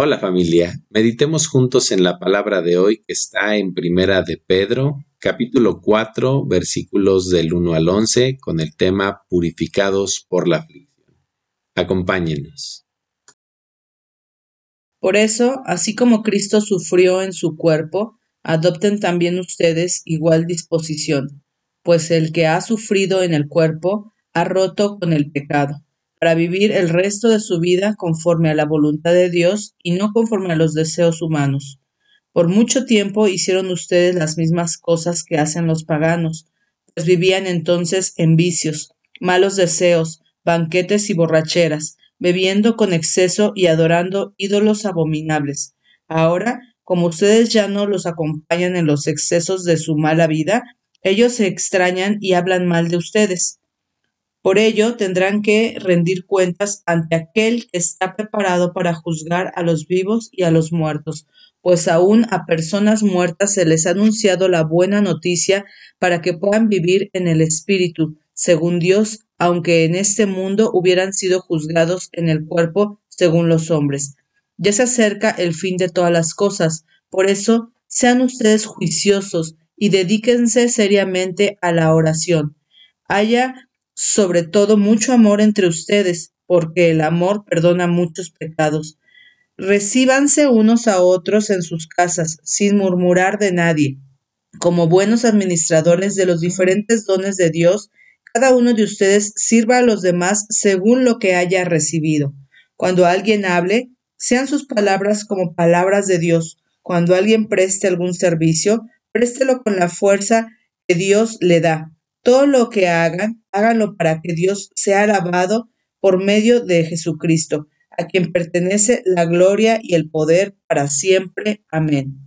Hola familia, meditemos juntos en la palabra de hoy que está en Primera de Pedro, capítulo 4, versículos del 1 al 11, con el tema Purificados por la aflicción. Acompáñenos. Por eso, así como Cristo sufrió en su cuerpo, adopten también ustedes igual disposición, pues el que ha sufrido en el cuerpo ha roto con el pecado para vivir el resto de su vida conforme a la voluntad de Dios y no conforme a los deseos humanos. Por mucho tiempo hicieron ustedes las mismas cosas que hacen los paganos, pues vivían entonces en vicios, malos deseos, banquetes y borracheras, bebiendo con exceso y adorando ídolos abominables. Ahora, como ustedes ya no los acompañan en los excesos de su mala vida, ellos se extrañan y hablan mal de ustedes. Por ello tendrán que rendir cuentas ante aquel que está preparado para juzgar a los vivos y a los muertos, pues aún a personas muertas se les ha anunciado la buena noticia para que puedan vivir en el Espíritu, según Dios, aunque en este mundo hubieran sido juzgados en el cuerpo según los hombres. Ya se acerca el fin de todas las cosas, por eso sean ustedes juiciosos y dedíquense seriamente a la oración. Haya sobre todo mucho amor entre ustedes, porque el amor perdona muchos pecados. Recíbanse unos a otros en sus casas, sin murmurar de nadie. Como buenos administradores de los diferentes dones de Dios, cada uno de ustedes sirva a los demás según lo que haya recibido. Cuando alguien hable, sean sus palabras como palabras de Dios. Cuando alguien preste algún servicio, préstelo con la fuerza que Dios le da todo lo que hagan, háganlo para que Dios sea alabado por medio de Jesucristo, a quien pertenece la gloria y el poder para siempre. Amén.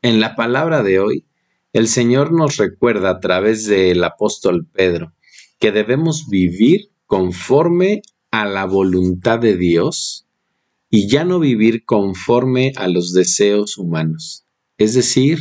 En la palabra de hoy, el Señor nos recuerda a través del apóstol Pedro que debemos vivir conforme a la voluntad de Dios y ya no vivir conforme a los deseos humanos. Es decir,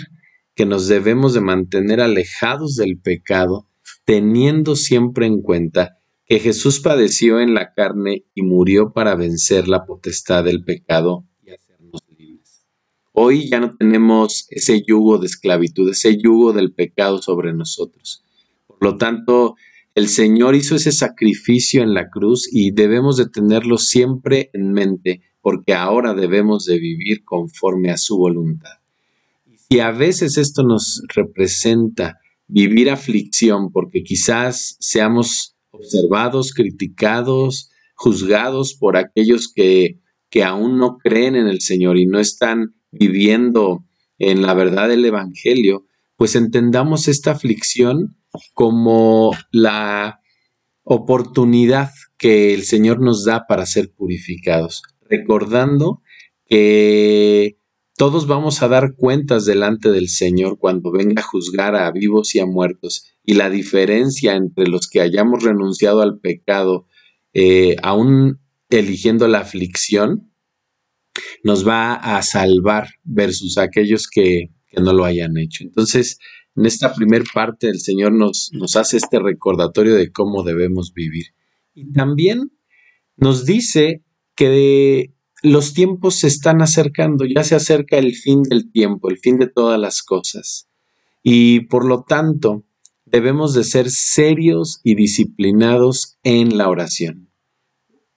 que nos debemos de mantener alejados del pecado, teniendo siempre en cuenta que Jesús padeció en la carne y murió para vencer la potestad del pecado y hacernos libres. Hoy ya no tenemos ese yugo de esclavitud, ese yugo del pecado sobre nosotros. Por lo tanto, el Señor hizo ese sacrificio en la cruz y debemos de tenerlo siempre en mente porque ahora debemos de vivir conforme a su voluntad. Y a veces esto nos representa vivir aflicción porque quizás seamos observados, criticados, juzgados por aquellos que, que aún no creen en el Señor y no están viviendo en la verdad del Evangelio, pues entendamos esta aflicción como la oportunidad que el Señor nos da para ser purificados, recordando que todos vamos a dar cuentas delante del Señor cuando venga a juzgar a vivos y a muertos. Y la diferencia entre los que hayamos renunciado al pecado, eh, aún eligiendo la aflicción, nos va a salvar versus aquellos que, no lo hayan hecho. Entonces, en esta primera parte el Señor nos, nos hace este recordatorio de cómo debemos vivir. Y también nos dice que los tiempos se están acercando, ya se acerca el fin del tiempo, el fin de todas las cosas. Y por lo tanto, debemos de ser serios y disciplinados en la oración.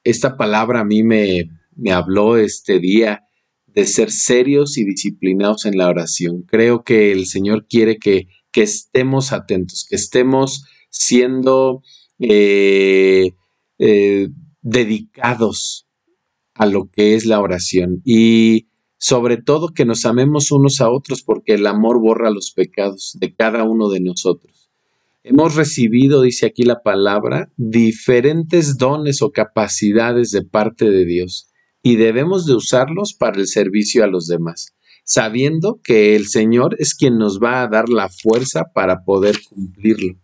Esta palabra a mí me, me habló este día de ser serios y disciplinados en la oración. Creo que el Señor quiere que, que estemos atentos, que estemos siendo eh, eh, dedicados a lo que es la oración y sobre todo que nos amemos unos a otros porque el amor borra los pecados de cada uno de nosotros. Hemos recibido, dice aquí la palabra, diferentes dones o capacidades de parte de Dios y debemos de usarlos para el servicio a los demás, sabiendo que el Señor es quien nos va a dar la fuerza para poder cumplirlo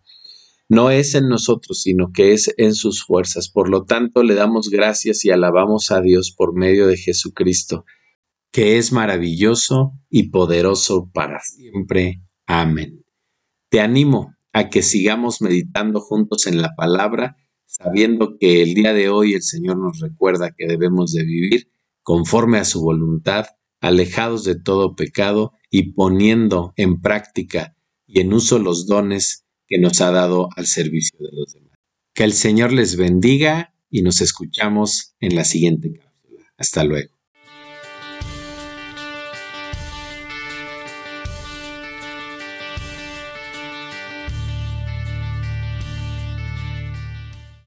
no es en nosotros, sino que es en sus fuerzas. Por lo tanto, le damos gracias y alabamos a Dios por medio de Jesucristo, que es maravilloso y poderoso para siempre. Amén. Te animo a que sigamos meditando juntos en la palabra, sabiendo que el día de hoy el Señor nos recuerda que debemos de vivir conforme a su voluntad, alejados de todo pecado y poniendo en práctica y en uso los dones que nos ha dado al servicio de los demás. Que el Señor les bendiga y nos escuchamos en la siguiente cápsula. Hasta luego.